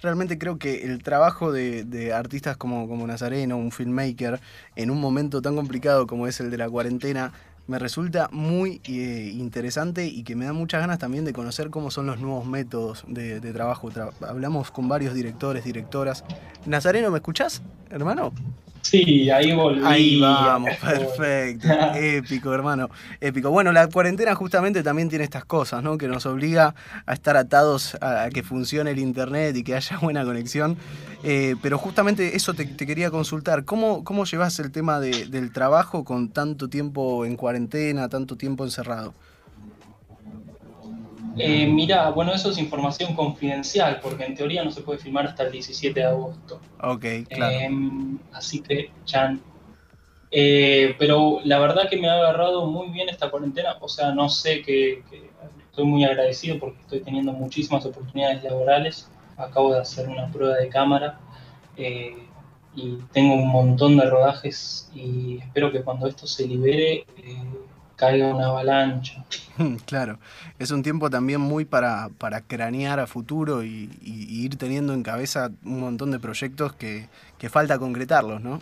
realmente creo que el trabajo de, artistas como, como Nazareno, un filmmaker, en un momento tan complicado como es el de la cuarentena, me resulta muy eh, interesante y que me da muchas ganas también de conocer cómo son los nuevos métodos de, trabajo. hablamos con varios directores, directoras. Nazareno, ¿me escuchás, hermano? Sí, ahí volví. Ahí vamos, perfecto. épico, hermano. Épico. Bueno, la cuarentena justamente también tiene estas cosas, ¿no? Que nos obliga a estar atados a, que funcione el internet y que haya buena conexión. Eh, pero justamente eso te, quería consultar. ¿Cómo, cómo llevas el tema del trabajo con tanto tiempo en cuarentena, tanto tiempo encerrado? Eh, mira, bueno, eso es información confidencial, porque en teoría no se puede filmar hasta el 17 de agosto. Ok, claro. Em, así que, Chan. Eh, pero la verdad que me ha agarrado muy bien esta cuarentena. O sea, no sé que, estoy muy agradecido porque estoy teniendo muchísimas oportunidades laborales. Acabo de hacer una prueba de cámara eh, y tengo un montón de rodajes y espero que cuando esto se libere eh, caiga una avalancha. Claro, es un tiempo también muy para, para cranear a futuro y, ir teniendo en cabeza un montón de proyectos que, falta concretarlos, ¿no?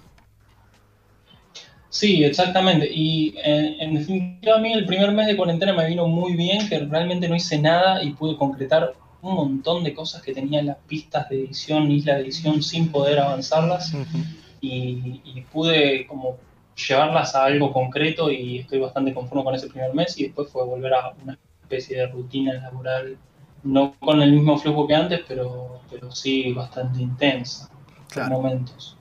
Sí, exactamente. Y en, definitiva a mí el primer mes de cuarentena me vino muy bien, que realmente no hice nada y pude concretar un montón de cosas que tenía en las pistas de edición, isla de edición, sin poder avanzarlas. y, y, pude como llevarlas a algo concreto y estoy bastante conforme con ese primer mes y después fue volver a una especie de rutina laboral, no con el mismo flujo que antes, pero, pero sí bastante intensa en momentos.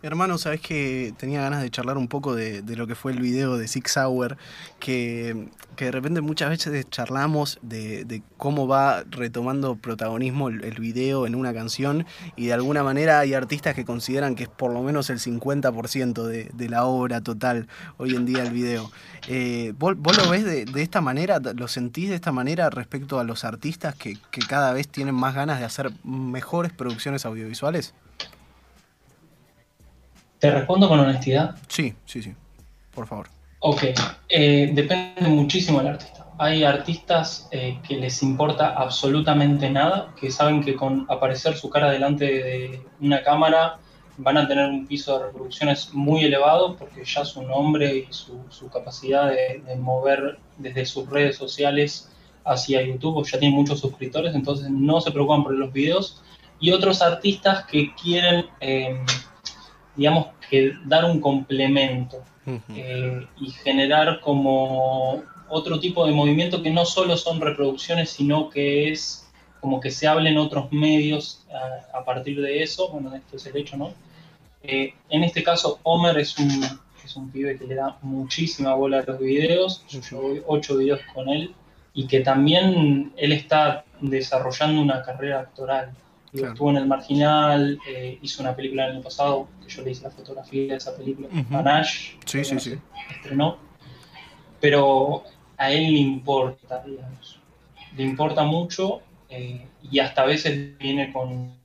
Hermano, sabes que tenía ganas de charlar un poco de, lo que fue el video de Six Hour, que, de repente muchas veces charlamos de, cómo va retomando protagonismo el, video en una canción y de alguna manera hay artistas que consideran que es por lo menos el 50% de, la obra total hoy en día el video. Eh, ¿vos, lo ves de, esta manera? ¿Lo sentís de esta manera respecto a los artistas que cada vez tienen más ganas de hacer mejores producciones audiovisuales? ¿Te respondo con honestidad? Sí, sí, sí. Por favor. Ok. Eh, depende muchísimo del artista. Hay artistas eh, que les importa absolutamente nada, que saben que con aparecer su cara delante de una cámara van a tener un piso de reproducciones muy elevado porque ya su nombre y su, capacidad de, mover desde sus redes sociales hacia YouTube ya tienen muchos suscriptores, entonces no se preocupan por los videos. Y otros artistas que quieren eh, digamos que dar un complemento eh, y generar como otro tipo de movimiento que no solo son reproducciones, sino que es como que se hable en otros medios a, partir de eso. Bueno, esto es el hecho, ¿no? Eh, en este caso, Homer es un, es un pibe que le da muchísima bola a los videos. Yo voy ocho videos con él y que también él está desarrollando una carrera actoral. Estuvo en El Marginal, eh, hizo una película el año pasado, que yo le hice la fotografía de esa película, Panache, sí, sí, sí. estrenó. Pero a él le importa, digamos. Le importa mucho eh, y hasta a veces viene con...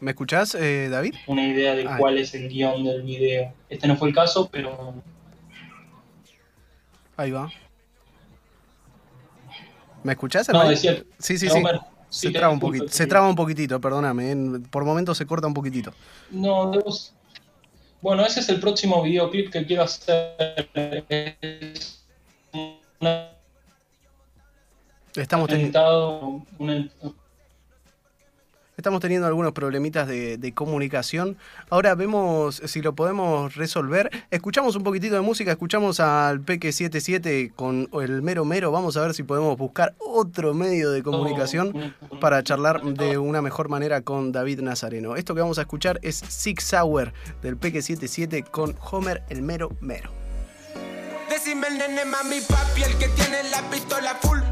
¿Me escuchás, eh, David? Una idea de cuál es el guion del video. Este no fue el caso, pero... Ahí va. ¿Me escuchás? No, decía, sí, sí, sí. se, traba un poquito, se traba un poquitito, perdóname. Por momentos se corta un poquitito. No, Bueno, ese es el próximo videoclip que quiero hacer. Estamos teniendo... Estamos teniendo algunos problemitas de, comunicación. Ahora vemos si lo podemos resolver. Escuchamos un poquitito de música, escuchamos al Peque 77 con el Mero Mero. Vamos a ver si podemos buscar otro medio de comunicación para charlar de una mejor manera con David Nazareno. Esto que vamos a escuchar es Six Hour del Peque 77 con Homer el Mero Mero. Decime el nene, mami, papi, el que tiene la pistola full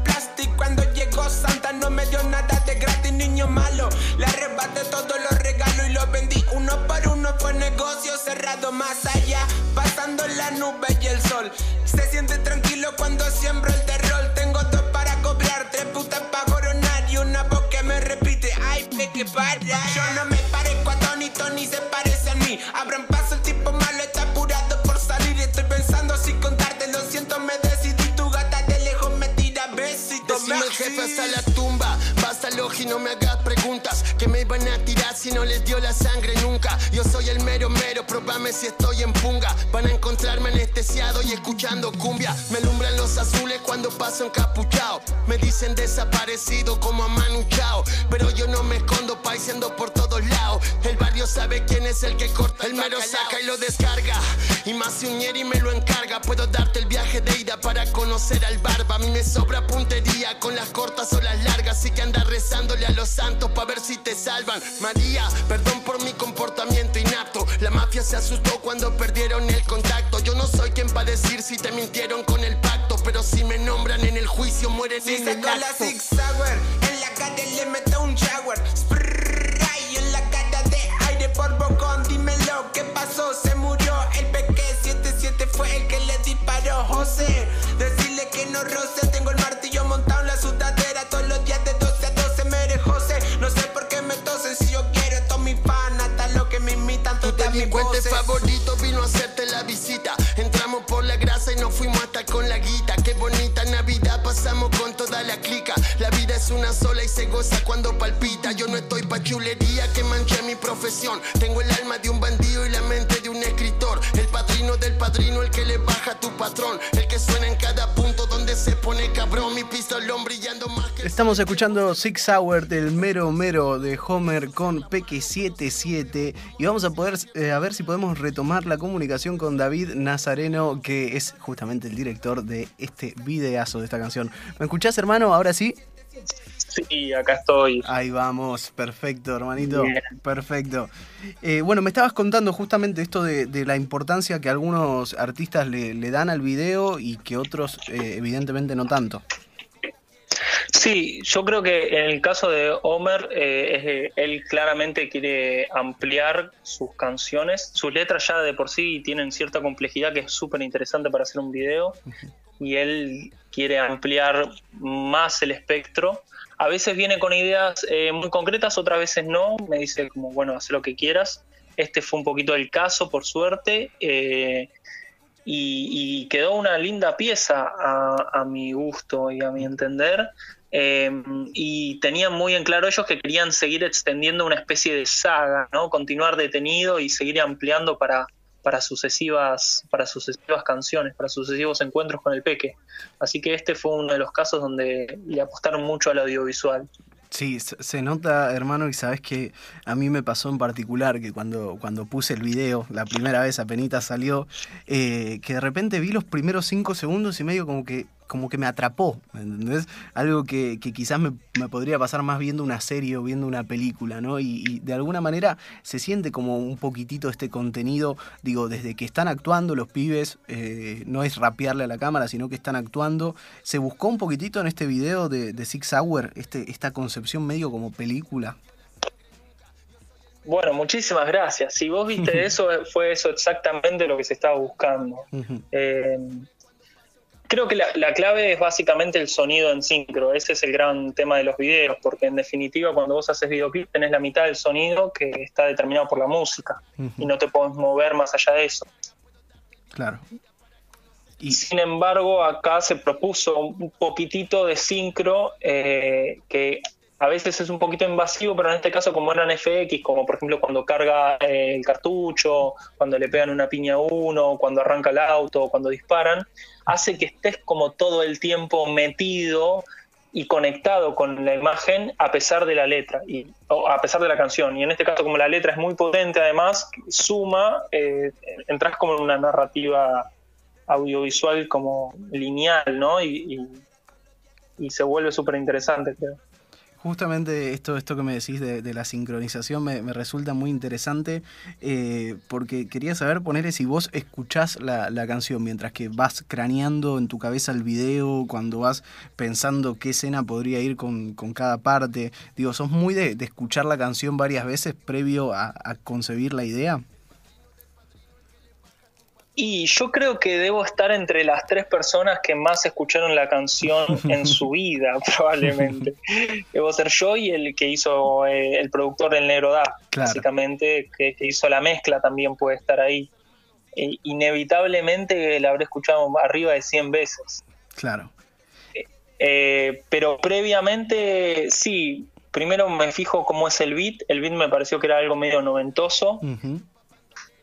más allá, pasando la nube y el sol. Se siente tranquilo cuando siembro el terror. Tengo dos para cobrar, tres putas para coronar y una voz que me repite, ay, que para. Yo no me parezco a Tony, Tony se parece a mí. Abran paso, el tipo malo está apurado por salir. Estoy pensando si contarte, lo siento, me decidí. Tu gata de lejos me tira besitos. firme el jefe hasta la tumba. Basta y no me hagas preguntas. Que me iban a tirar si no les dio la sangre nunca. Yo soy el mero mero, probame si estoy en punga. Van a encontrarme anestesiado y escuchando cumbia. Me alumbran los azules cuando paso encapuchado. Me dicen desaparecido como a Manu Chao. Pero yo no me escondo paisando por todos lados. El barrio sabe quién es el que corta. El mero saca y lo descarga. Y más si un y me lo encarga. Puedo darte el viaje de ida para conocer al barba. A mí me sobra puntería con las cortas o las largas. Así que anda rezándole a los santos para ver si te salvan. María, perdón por mi comportamiento inapto. La mafia se asustó cuando perdieron el contacto. Yo no soy quien va a decir si te mintieron con el pacto. Pero si me nombran en el juicio, mueren en el acto. la Six en la calle le meto un shower. Spray en la cara de aire por bocón. Dímelo, ¿qué pasó? Se murió el peque 77 fue el que le disparó. José, decirle favorito vino a hacerte la visita. Entramos por la grasa y nos fuimos hasta con la guita. Qué bonita Navidad pasamos con toda la clica. La vida es una sola y se goza cuando palpita. Yo no estoy pa' chulería que manche mi profesión. Tengo el alma de un bandido y la mente de un escritor. El padrino del padrino, el que le baja a tu patrón. El que suena en cada punto se pone cabrón. Mi pistolón brillando más que. Estamos escuchando Six Hour del mero mero de Homer con Peque 77 y vamos a poder eh, a ver si podemos retomar la comunicación con David Nazareno, que es justamente el director de este videazo de esta canción. ¿Me escuchás, hermano? Ahora sí. Sí, acá estoy. Ahí vamos, perfecto, hermanito. Perfecto. Eh, bueno, me estabas contando justamente esto de, la importancia que algunos artistas le, dan al video y que otros eh, evidentemente no tanto. Sí, yo creo que en el caso de Homer, eh, él claramente quiere ampliar sus canciones. Sus letras ya de por sí tienen cierta complejidad que es súper interesante para hacer un video. Y él quiere ampliar más el espectro. A veces viene con ideas eh, muy concretas, otras veces no. Me dice como, bueno, haz lo que quieras. Este fue un poquito el caso, por suerte. Eh, y, quedó una linda pieza a, mi gusto y a mi entender. Em, y tenían muy en claro ellos que querían seguir extendiendo una especie de saga, ¿no? Continuar detenido y seguir ampliando para, para sucesivas, para sucesivas canciones, para sucesivos encuentros con el Peque. Así que este fue uno de los casos donde le apostaron mucho al audiovisual. Sí, se nota, hermano, y sabes que a mí me pasó en particular que cuando, cuando puse el video, la primera vez apenas salió, eh, que de repente vi los primeros cinco segundos y medio como que como que me atrapó, ¿entendés? Algo que, quizás me, podría pasar más viendo una serie o viendo una película, ¿no? Y, de alguna manera se siente como un poquitito este contenido, digo, desde que están actuando los pibes, eh, no es rapearle a la cámara, sino que están actuando. Se buscó un poquitito en este video de, Six Hour, este, esta concepción medio como película. Bueno, muchísimas gracias. Si vos viste eso, fue eso exactamente lo que se estaba buscando creo que la, clave es básicamente el sonido en sincro. Ese es el gran tema de los videos, porque en definitiva cuando vos haces videoclip tenés la mitad del sonido que está determinado por la música y no te podés mover más allá de eso. Claro. Y... Sin embargo, acá se propuso un poquitito de sincro eh, que a veces es un poquito invasivo, pero en este caso como eran FX, como por ejemplo cuando carga eh, el cartucho, cuando le pegan una piña a uno, cuando arranca el auto, cuando disparan, hace que estés como todo el tiempo metido y conectado con la imagen a pesar de la letra y a pesar de la canción. Y en este caso como la letra es muy potente además suma eh, entras como en una narrativa audiovisual como lineal no y, y se vuelve súper interesante creo Justamente esto, esto que me decís de, la sincronización me, resulta muy interesante eh, porque quería saber, ponerle si vos escuchás la, canción mientras que vas craneando en tu cabeza el video, cuando vas pensando qué escena podría ir con, cada parte. Digo, ¿sos muy de, escuchar la canción varias veces previo a concebir la idea? Y yo creo que debo estar entre las tres personas que más escucharon la canción en su vida, probablemente. Debo ser yo y el que hizo eh, el productor del Negro Da, básicamente, que, hizo la mezcla también puede estar ahí. E, inevitablemente la habré escuchado arriba de 100 veces. Claro. Eh, pero previamente, sí, primero me fijo cómo es el beat. El beat me pareció que era algo medio noventoso. Ujú.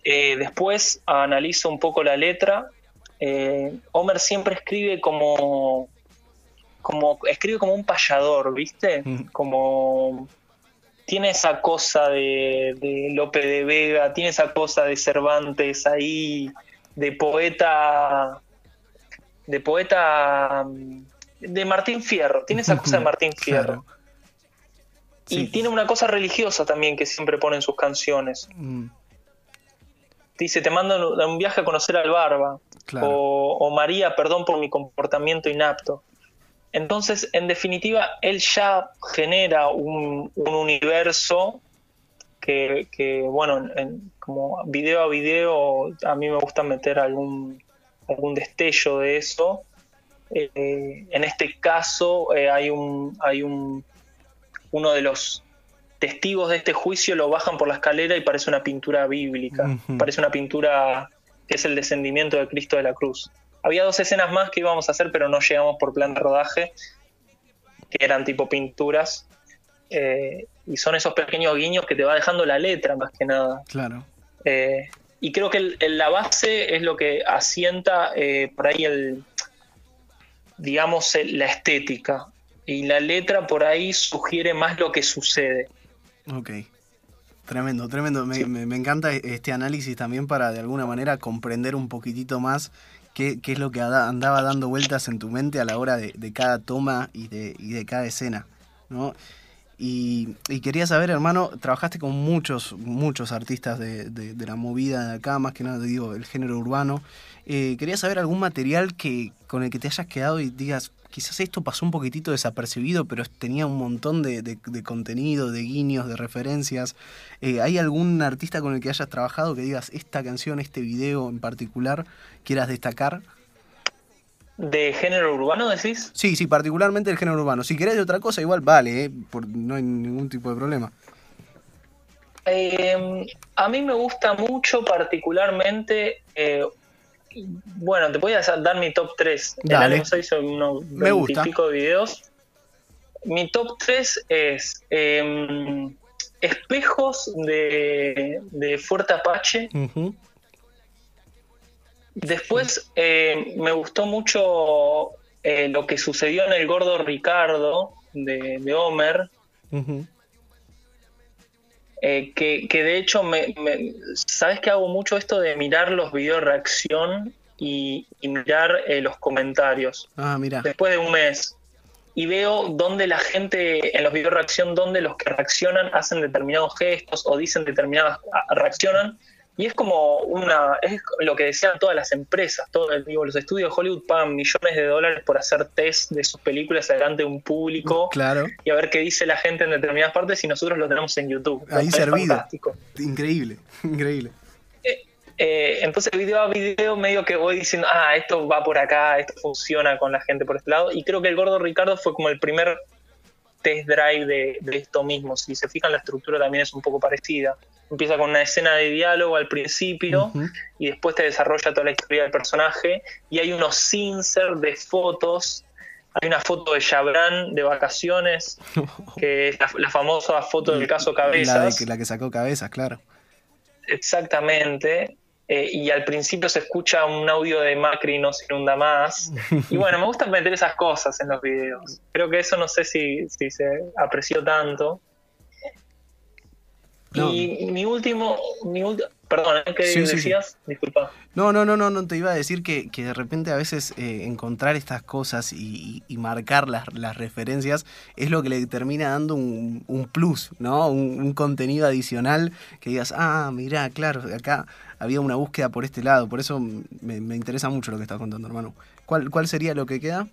Eh, después analizo un poco la letra. Eh, Homer siempre escribe como, como escribe como un payador, ¿viste? Mm. Como tiene esa cosa de, de Lope de Vega, tiene esa cosa de Cervantes ahí, de poeta, de poeta, mm, de Martín Fierro, tiene esa cosa de Martín Fierro. Claro. Y tiene una cosa religiosa también que siempre pone en sus canciones. Mm, Dice, te mando a un viaje a conocer al Barba. Claro. O, o María, perdón por mi comportamiento inapto. Entonces, en definitiva, él ya genera un, un universo que, que, bueno, en- como video a video, a mí me gusta meter algún, algún destello de eso. Eh, en este caso, eh, hay un, hay un, uno de los testigos de este juicio lo bajan por la escalera y parece una pintura bíblica, parece una pintura que es el descendimiento de Cristo de la cruz. Había dos escenas más que íbamos a hacer, pero no llegamos por plan de rodaje, que eran tipo pinturas, eh, y son esos pequeños guiños que te va dejando la letra más que nada. Claro. Eh, y creo que el- el- la base es lo que asienta eh, por ahí el, digamos, el- la estética. Y la letra por ahí sugiere más lo que sucede. Ok. Tremendo, tremendo. Me, Sí. me- me encanta este análisis también para de alguna manera comprender un poquitito más qué, qué es lo que andaba dando vueltas en tu mente a la hora de, de cada toma y de, y de cada escena. ¿no? Y, quería saber, hermano, trabajaste con muchos, muchos artistas de, de- la movida de acá, más que nada digo, el género urbano. Eh, quería saber algún material que con el que te hayas quedado y digas, quizás esto pasó un poquitito desapercibido, pero tenía un montón de, de- de contenido, de guiños, de referencias. Eh, ¿Hay algún artista con el que hayas trabajado que digas, esta canción, este video en particular, quieras destacar? ¿De género urbano decís? Sí, sí, particularmente el género urbano. Si querés de otra cosa, igual vale, ¿eh? Por- no hay ningún tipo de problema. Eh, a mí me gusta mucho particularmente... eh, bueno, te voy a dar mi top 3. Dale. 6 son unos Me gusta. 20 y pico de videos. Mi top 3 es eh, espejos de, de Fuerte Apache. Ujú. Después eh, me gustó mucho eh, lo que sucedió en el gordo Ricardo de, de Homer, eh, que, que de hecho, me, me- sabes que hago mucho esto de mirar los videos reacción y, y mirar eh, los comentarios Ah, mira. después de un mes. Y veo dónde la gente, en los videos reacción, donde los que reaccionan hacen determinados gestos o dicen determinadas, a- reaccionan. Y es como una, es lo que decían todas las empresas, todo, digo, los estudios de Hollywood pagan millones de dólares por hacer test de sus películas delante de un público Claro, y a ver qué dice la gente en determinadas partes y nosotros lo tenemos en YouTube. Ahí servido. fantástico. increíble, increíble. Eh, entonces video a video medio que voy diciendo, ah, esto va por acá, esto funciona con la gente por este lado. Y creo que el gordo Ricardo fue como el primer test drive de, de esto mismo. Si se fijan, la estructura también es un poco parecida. Empieza con una escena de diálogo al principio y después te desarrolla toda la historia del personaje. Y hay unos insert de fotos. Hay una foto de Chabran de vacaciones, que es la, la famosa foto del caso La, de Cabezas. la que sacó cabezas, claro. Exactamente. Eh, y al principio se escucha un audio de Macri no se inunda más. Y bueno, me gusta meter esas cosas en los videos. Creo que eso no sé si, si se apreció tanto. No. Y mi último, mi ulti- perdón, ¿eh? ¿qué Sí, sí, sí. decías? Disculpa. No, no, no, no, no te iba a decir que, que de repente a veces eh, encontrar estas cosas y, y- y marcar las, las referencias es lo que le termina dando un, un plus, ¿no? Un, un contenido adicional que digas, ah, mirá, claro, acá había una búsqueda por este lado, por eso me, me interesa mucho lo que estás contando, hermano. ¿Cuál, ¿Cuál sería lo que queda?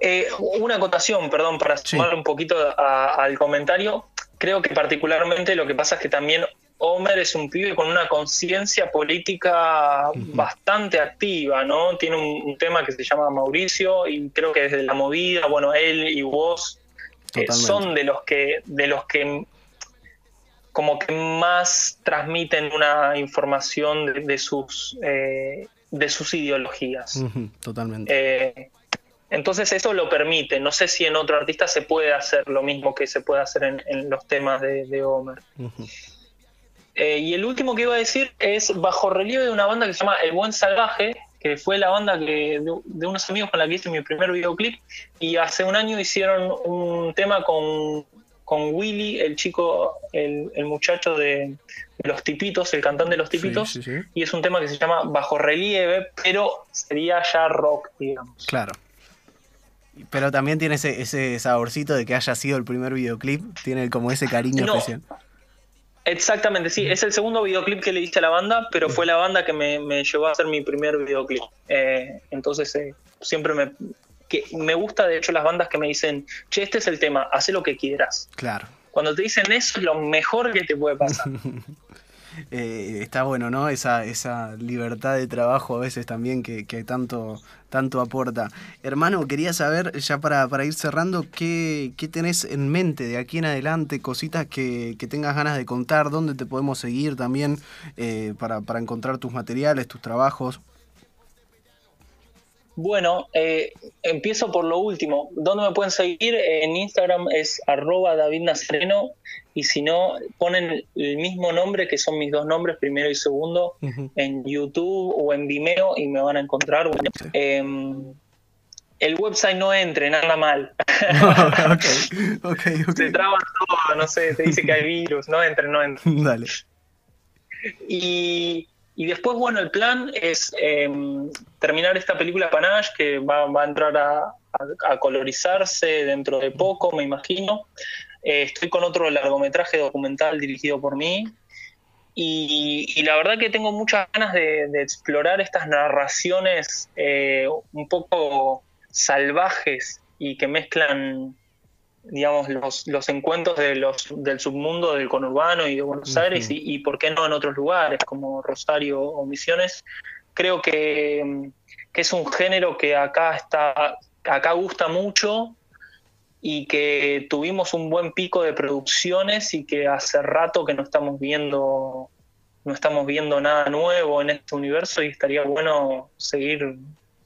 Eh, una acotación, perdón, para Sí. sumar un poquito a- al comentario. Creo que particularmente lo que pasa es que también Homer es un pibe con una conciencia política bastante activa, ¿no? Tiene un, un tema que se llama Mauricio y creo que desde la movida, bueno, él y vos eh, son de los que de los que como que más transmiten una información de, de sus eh, de sus ideologías. Totalmente. Eh, Entonces eso lo permite. No sé si en otro artista se puede hacer lo mismo que se puede hacer en, los temas de, Homer. Eh, y el último que iba a decir es bajo relieve de una banda que se llama El Buen Salvaje, que fue la banda que de, unos amigos con la que hice mi primer videoclip. Y hace un año hicieron un tema con, con Willy, el chico, el, muchacho de Los Tipitos, el cantante de Los Tipitos. Y es un tema que se llama Bajo relieve, pero sería ya rock, digamos. Claro. Pero también tiene ese, ese saborcito de que haya sido el primer videoclip, tiene como ese cariño especial. Exactamente, sí, es el segundo videoclip que le hice a la banda, pero fue la banda que me, llevó a hacer mi primer videoclip. Eh, entonces, eh, siempre me, que me gusta, de hecho, las bandas que me dicen, che, este es el tema, haz lo que quieras. Claro. Cuando te dicen eso es lo mejor que te puede pasar. Eh, está bueno, ¿no? Esa, esa libertad de trabajo a veces también que, tanto, tanto aporta. Hermano, quería saber, ya para, para ir cerrando, ¿qué, ¿qué, tenés en mente de aquí en adelante? Cositas que, que tengas ganas de contar, dónde te podemos seguir también eh, para, para encontrar tus materiales, tus trabajos. Bueno, eh, empiezo por lo último. ¿Dónde me pueden seguir? En Instagram es arroba David Nazareno y si no, ponen el mismo nombre que son mis dos nombres, primero y segundo, en YouTube o en Vimeo y me van a encontrar. Em, el website no entre, nada mal. Se traba todo, no sé, te dice que hay virus, no entre, no entre. Dale. Y y después, bueno, el plan es em, terminar esta película Panache, que va, a entrar a, colorizarse dentro de poco, me imagino. Eh, estoy con otro largometraje documental dirigido por mí. Y, la verdad que tengo muchas ganas de, explorar estas narraciones eh, un poco salvajes y que mezclan digamos, los, los encuentros de los, del submundo del conurbano y de Buenos Aires y, por qué no en otros lugares como Rosario o Misiones. Creo que, es un género que acá está, acá gusta mucho y que tuvimos un buen pico de producciones y que hace rato que no estamos viendo no estamos viendo nada nuevo en este universo y estaría bueno seguir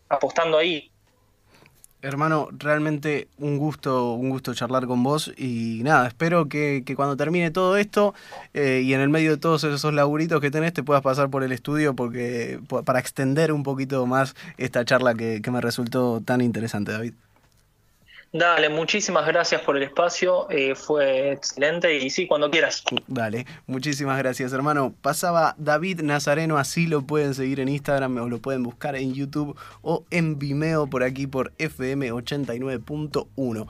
apostando ahí. Hermano, realmente un gusto, un gusto charlar con vos y nada, espero que, cuando termine todo esto eh, y en el medio de todos esos laburitos que tenés te puedas pasar por el estudio porque para extender un poquito más esta charla que me resultó tan interesante, David. Dale, muchísimas gracias por el espacio, eh, fue excelente y sí, cuando quieras. Dale, muchísimas gracias hermano. Pasaba David Nazareno, así lo pueden seguir en Instagram o lo pueden buscar en YouTube o en Vimeo por aquí por FM 89.1.